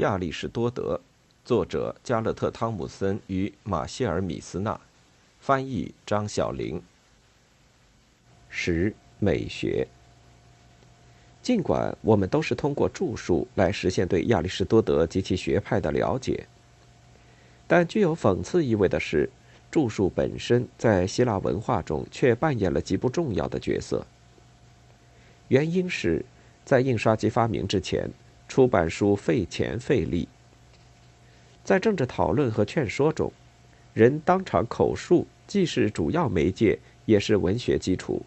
亚里士多德，作者加勒特·汤姆森与马歇尔·米斯纳，翻译张晓玲。十、美学。尽管我们都是通过著述来实现对亚里士多德及其学派的了解，但具有讽刺意味的是，著述本身在希腊文化中却扮演了极不重要的角色。原因是，在印刷机发明之前。出版书费钱费力，在政治讨论和劝说中，人当场口述既是主要媒介，也是文学基础。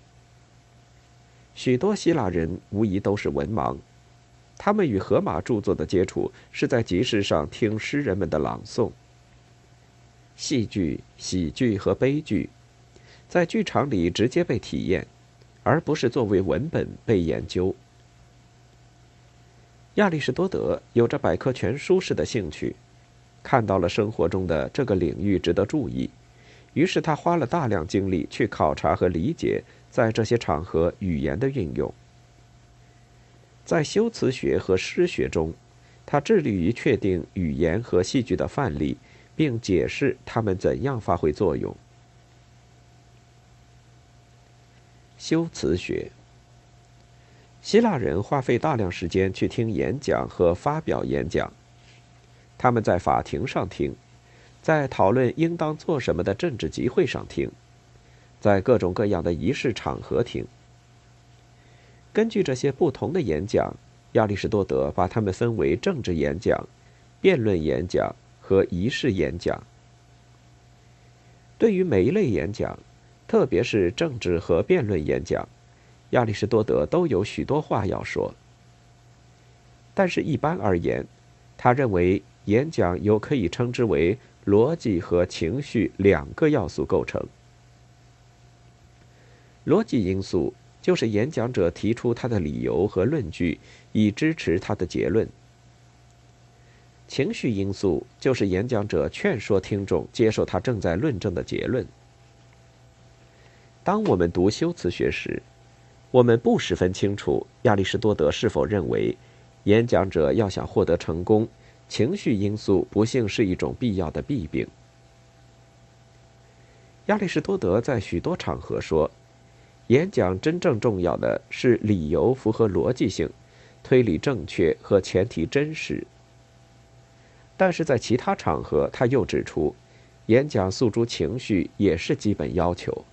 许多希腊人无疑都是文盲，他们与荷马著作的接触是在集市上听诗人们的朗诵。戏剧、喜剧和悲剧，在剧场里直接被体验，而不是作为文本被研究。亚里士多德有着百科全书式的兴趣，看到了生活中的这个领域值得注意，于是他花了大量精力去考察和理解在这些场合语言的运用。在修辞学和诗学中，他致力于确定语言和戏剧的范例，并解释它们怎样发挥作用。修辞学。希腊人花费大量时间去听演讲和发表演讲，他们在法庭上听，在讨论应当做什么的政治集会上听，在各种各样的仪式场合听。根据这些不同的演讲，亚里士多德把它们分为政治演讲、辩论演讲和仪式演讲。对于每一类演讲，特别是政治和辩论演讲。亚里士多德都有许多话要说，但是，一般而言，他认为演讲由可以称之为逻辑和情绪两个要素构成。逻辑因素就是演讲者提出他的理由和论据，以支持他的结论；情绪因素就是演讲者劝说听众接受他正在论证的结论。当我们读修辞学时，我们不十分清楚亚里士多德是否认为，演讲者要想获得成功，情绪因素不幸是一种必要的弊病。亚里士多德在许多场合说，演讲真正重要的是理由符合逻辑性，推理正确和前提真实。但是在其他场合，他又指出，演讲诉诸情绪也是基本要求。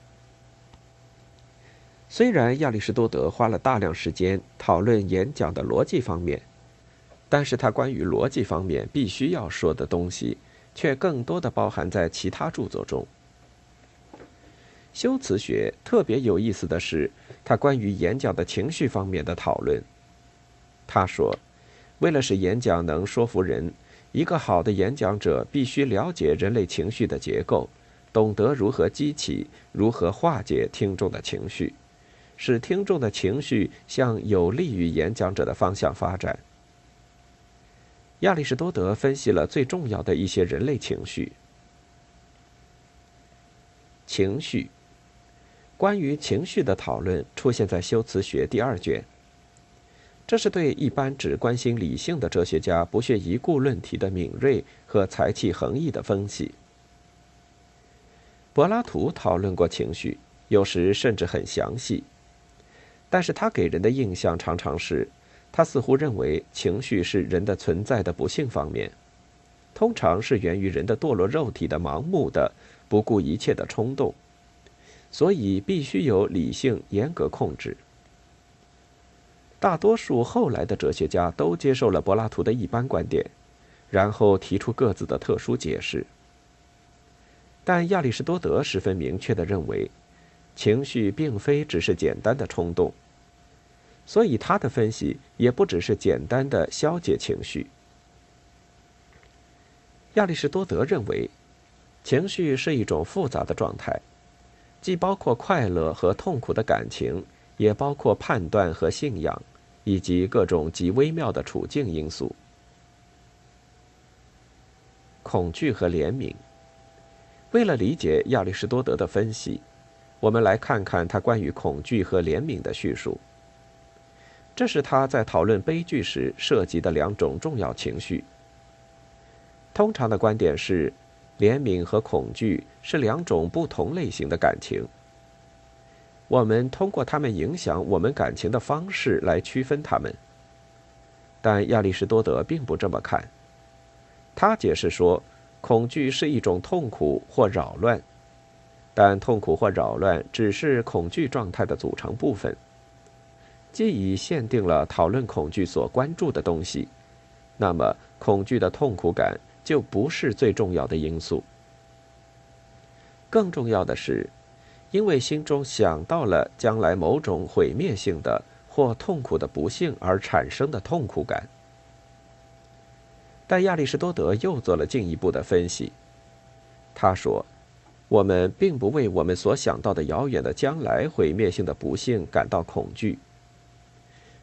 虽然亚里士多德花了大量时间讨论演讲的逻辑方面，但是他关于逻辑方面必须要说的东西，却更多的包含在其他著作中。修辞学特别有意思的是，他关于演讲的情绪方面的讨论。他说，为了使演讲能说服人，一个好的演讲者必须了解人类情绪的结构，懂得如何激起、如何化解听众的情绪。使听众的情绪向有利于演讲者的方向发展。亚里士多德分析了最重要的一些人类情绪。情绪，关于情绪的讨论出现在修辞学第二卷。这是对一般只关心理性的哲学家不屑一顾论题的敏锐和才气横溢的分析。柏拉图讨论过情绪，有时甚至很详细。但是他给人的印象常常是，他似乎认为情绪是人的存在的不幸方面，通常是源于人的堕落肉体的盲目的、不顾一切的冲动，所以必须有理性严格控制。大多数后来的哲学家都接受了柏拉图的一般观点，然后提出各自的特殊解释。但亚里士多德十分明确的认为。情绪并非只是简单的冲动，所以他的分析也不只是简单的消解情绪。亚里士多德认为，情绪是一种复杂的状态，既包括快乐和痛苦的感情，也包括判断和信仰，以及各种极微妙的处境因素。恐惧和怜悯。为了理解亚里士多德的分析。我们来看看他关于恐惧和怜悯的叙述。这是他在讨论悲剧时涉及的两种重要情绪：通常的观点是，怜悯和恐惧是两种不同类型的感情。我们通过他们影响我们感情的方式来区分他们。但亚里士多德并不这么看。他解释说，恐惧是一种痛苦或扰乱，但痛苦或扰乱只是恐惧状态的组成部分。既已限定了讨论恐惧所关注的东西，那么恐惧的痛苦感就不是最重要的因素。更重要的是，因为心中想到了将来某种毁灭性的或痛苦的不幸而产生的痛苦感。但亚里士多德又做了进一步的分析。他说：“我们并不为我们所想到的遥远的将来毁灭性的不幸感到恐惧。”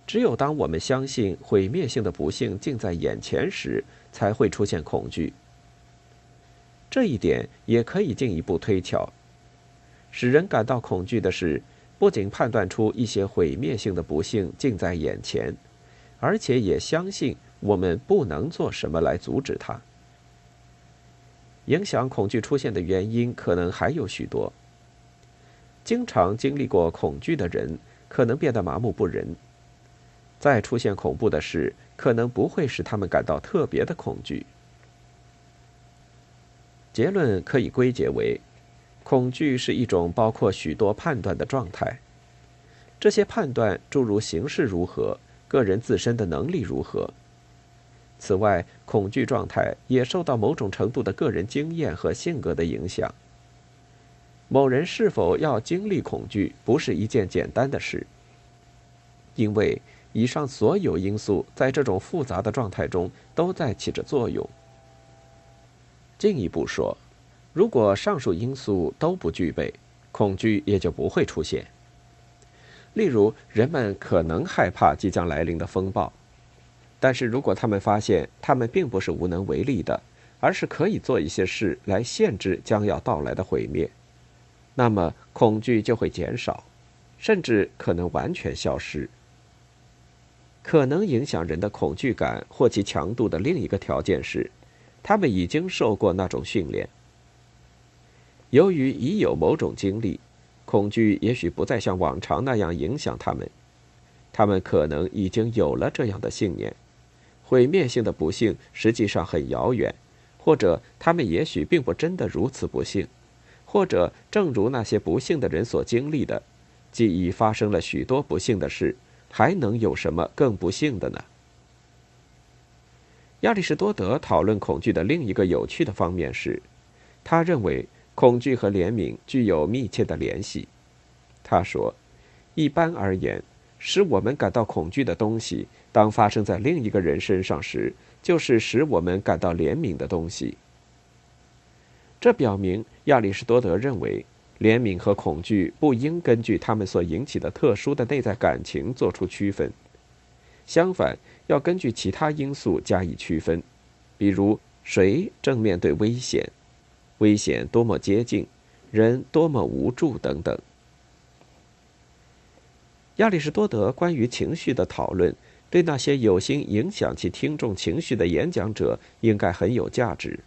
只有当我们相信毁灭性的不幸近在眼前时，才会出现恐惧。这一点也可以进一步推敲：使人感到恐惧的是，不仅判断出一些毁灭性的不幸近在眼前，而且也相信我们不能做什么来阻止它。影响恐惧出现的原因可能还有许多。经常经历过恐惧的人，可能变得麻木不仁。再出现恐怖的事，可能不会使他们感到特别的恐惧。结论可以归结为：恐惧是一种包括许多判断的状态。这些判断诸如形势如何、个人自身的能力如何。此外，恐惧状态也受到某种程度的个人经验和性格的影响。某人是否要经历恐惧，不是一件简单的事，因为。以上所有因素在这种复杂的状态中都在起着作用。进一步说，如果上述因素都不具备，恐惧也就不会出现。例如，人们可能害怕即将来临的风暴，但是如果他们发现他们并不是无能为力的，而是可以做一些事来限制将要到来的毁灭，那么恐惧就会减少，甚至可能完全消失。可能影响人的恐惧感或其强度的另一个条件是，他们已经受过那种训练。由于已有某种经历，恐惧也许不再像往常那样影响他们。他们可能已经有了这样的信念：毁灭性的不幸实际上很遥远，或者他们也许并不真的如此不幸，或者正如那些不幸的人所经历的，既已发生了许多不幸的事。还能有什么更不幸的呢？亚里士多德讨论恐惧的另一个有趣的方面是，他认为恐惧和怜悯具有密切的联系。他说：“一般而言，使我们感到恐惧的东西，当发生在另一个人身上时，就是使我们感到怜悯的东西。”这表明亚里士多德认为。怜悯和恐惧不应根据他们所引起的特殊的内在感情做出区分，相反，要根据其他因素加以区分，比如谁正面对危险，危险多么接近，人多么无助等等。亚里士多德关于情绪的讨论，对那些有心影响其听众情绪的演讲者应该很有价值。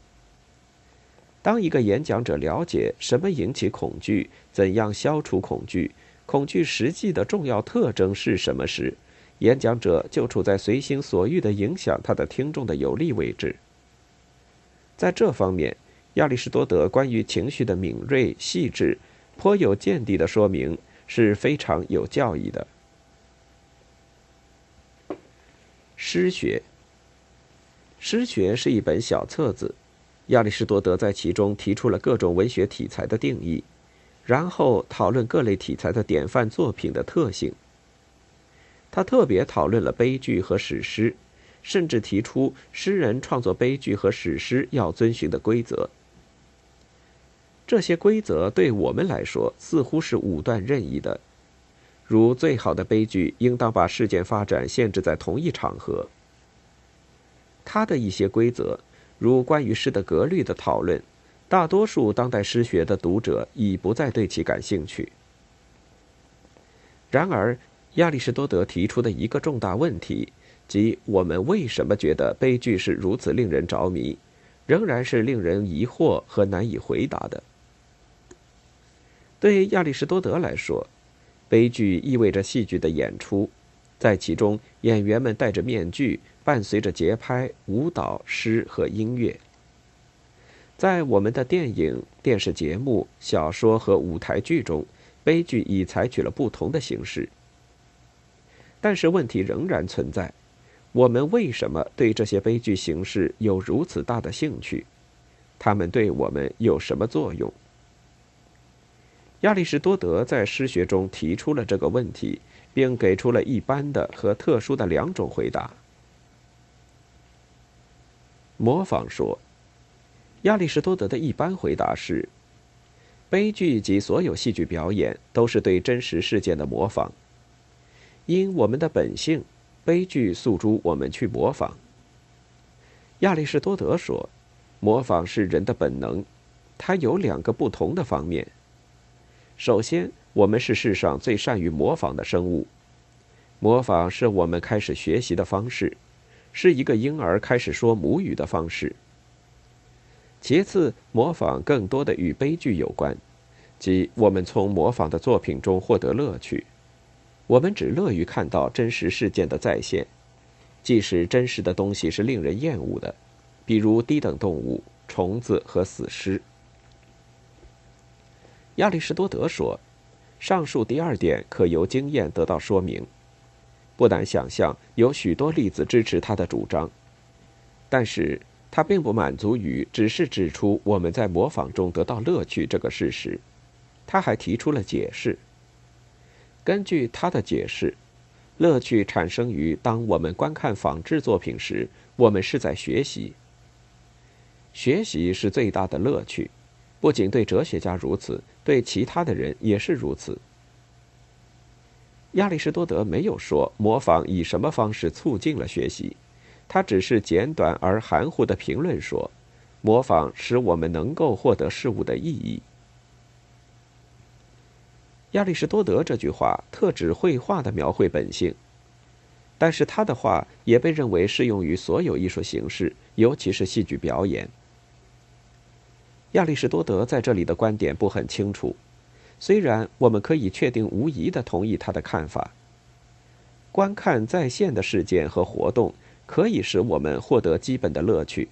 当一个演讲者了解什么引起恐惧，怎样消除恐惧，恐惧实际的重要特征是什么时，演讲者就处在随心所欲的影响他的听众的有利位置。在这方面，亚里士多德关于情绪的敏锐、细致、颇有见地的说明是非常有教义的。诗学，诗学是一本小册子。亚里士多德在其中提出了各种文学题材的定义，然后讨论各类题材的典范作品的特性。他特别讨论了悲剧和史诗，甚至提出诗人创作悲剧和史诗要遵循的规则。这些规则对我们来说似乎是武断任意的，如最好的悲剧应当把事件发展限制在同一场合。他的一些规则。如关于诗的格律的讨论，大多数当代诗学的读者已不再对其感兴趣。然而，亚里士多德提出的一个重大问题，即我们为什么觉得悲剧是如此令人着迷，仍然是令人疑惑和难以回答的。对亚里士多德来说，悲剧意味着戏剧的演出，在其中，演员们戴着面具，伴随着节拍、舞蹈、诗和音乐。在我们的电影、电视节目、小说和舞台剧中，悲剧已采取了不同的形式。但是问题仍然存在：我们为什么对这些悲剧形式有如此大的兴趣？他们对我们有什么作用？亚里士多德在诗学中提出了这个问题，并给出了一般的和特殊的两种回答。模仿说，亚里士多德的一般回答是：悲剧及所有戏剧表演都是对真实事件的模仿。因我们的本性，悲剧诉诸我们去模仿。亚里士多德说，模仿是人的本能，它有两个不同的方面。首先，我们是世上最善于模仿的生物。模仿是我们开始学习的方式，是一个婴儿开始说母语的方式。其次，模仿更多的与悲剧有关，即我们从模仿的作品中获得乐趣。我们只乐于看到真实事件的再现，即使真实的东西是令人厌恶的，比如低等动物、虫子和死尸。亚里士多德说：“上述第二点可由经验得到说明。不难想象，有许多例子支持他的主张。但是他并不满足于只是指出我们在模仿中得到乐趣这个事实，他还提出了解释。根据他的解释，乐趣产生于当我们观看仿制作品时，我们是在学习。学习是最大的乐趣。”不仅对哲学家如此，对其他的人也是如此。亚里士多德没有说模仿以什么方式促进了学习，他只是简短而含糊的评论说，模仿使我们能够获得事物的意义。亚里士多德这句话特指绘画的描绘本性，但是他的话也被认为适用于所有艺术形式，尤其是戏剧表演。亚里士多德在这里的观点不很清楚，虽然我们可以确定无疑的同意他的看法。观看在线的事件和活动可以使我们获得基本的乐趣，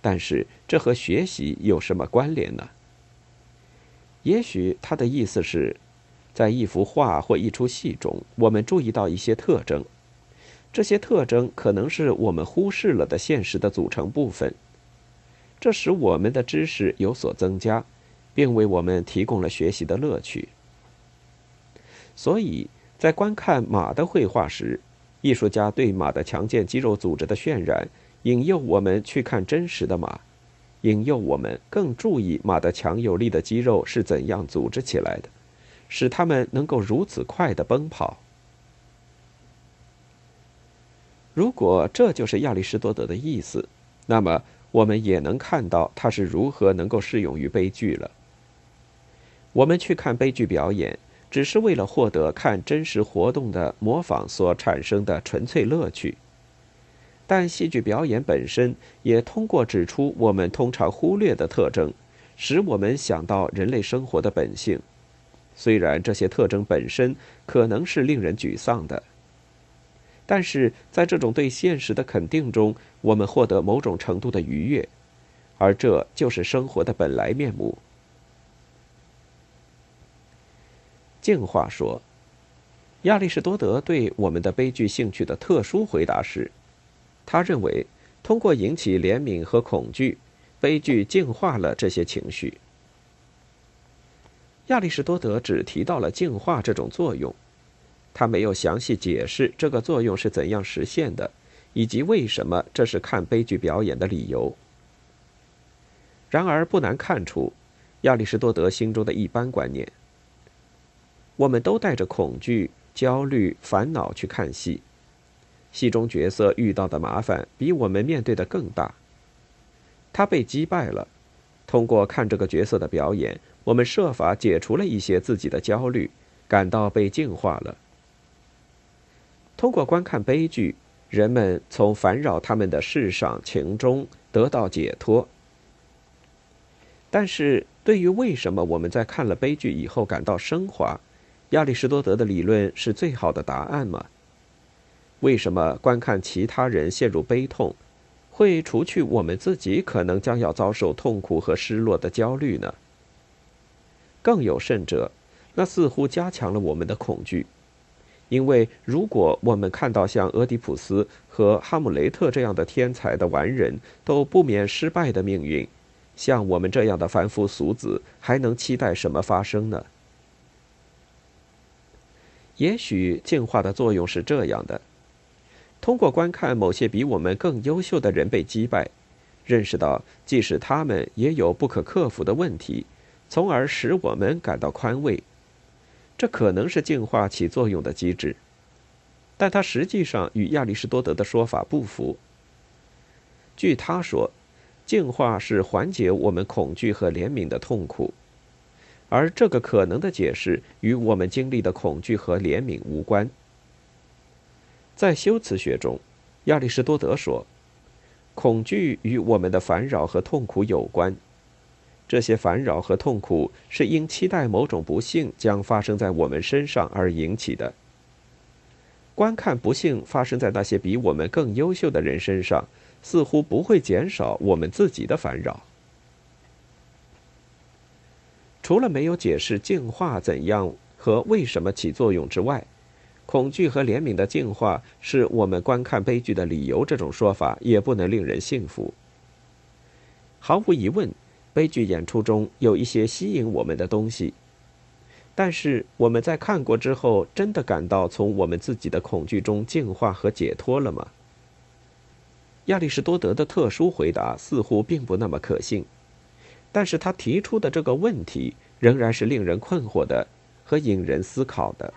但是这和学习有什么关联呢？也许他的意思是，在一幅画或一出戏中，我们注意到一些特征，这些特征可能是我们忽视了的现实的组成部分。这使我们的知识有所增加，并为我们提供了学习的乐趣。所以在观看马的绘画时，艺术家对马的强健肌肉组织的渲染，引诱我们去看真实的马，引诱我们更注意马的强有力的肌肉是怎样组织起来的，使它们能够如此快的奔跑。如果这就是亚里士多德的意思，那么。我们也能看到它是如何能够适用于悲剧了。我们去看悲剧表演，只是为了获得看真实活动的模仿所产生的纯粹乐趣。但戏剧表演本身也通过指出我们通常忽略的特征，使我们想到人类生活的本性。虽然这些特征本身可能是令人沮丧的。但是在这种对现实的肯定中，我们获得某种程度的愉悦，而这就是生活的本来面目。净化说，亚里士多德对我们的悲剧兴趣的特殊回答是，他认为通过引起怜悯和恐惧，悲剧净化了这些情绪。亚里士多德只提到了净化这种作用。他没有详细解释这个作用是怎样实现的，以及为什么这是看悲剧表演的理由。然而，不难看出，亚里士多德心中的一般观念：我们都带着恐惧、焦虑、烦恼去看戏，戏中角色遇到的麻烦比我们面对的更大。他被击败了，通过看这个角色的表演，我们设法解除了一些自己的焦虑，感到被净化了。通过观看悲剧，人们从烦扰他们的事上情中得到解脱，但是对于为什么我们在看了悲剧以后感到升华，亚里士多德的理论是最好的答案吗？为什么观看其他人陷入悲痛，会除去我们自己可能将要遭受痛苦和失落的焦虑呢？更有甚者，那似乎加强了我们的恐惧，因为如果我们看到像俄狄浦斯和哈姆雷特这样的天才的完人都不免失败的命运，像我们这样的凡夫俗子还能期待什么发生呢？也许进化的作用是这样的：通过观看某些比我们更优秀的人被击败，认识到即使他们也有不可克服的问题。从而使我们感到宽慰，这可能是进化起作用的机制，但它实际上与亚里士多德的说法不符。据他说，进化是缓解我们恐惧和怜悯的痛苦，而这个可能的解释与我们经历的恐惧和怜悯无关。在修辞学中，亚里士多德说，恐惧与我们的烦扰和痛苦有关。这些烦扰和痛苦是因期待某种不幸将发生在我们身上而引起的。观看不幸发生在那些比我们更优秀的人身上，似乎不会减少我们自己的烦扰。除了没有解释进化怎样和为什么起作用之外，恐惧和怜悯的进化是我们观看悲剧的理由。这种说法也不能令人信服。毫无疑问。悲剧演出中有一些吸引我们的东西，但是我们在看过之后，真的感到从我们自己的恐惧中净化和解脱了吗？亚里士多德的特殊回答似乎并不那么可信，但是他提出的这个问题仍然是令人困惑的和引人思考的。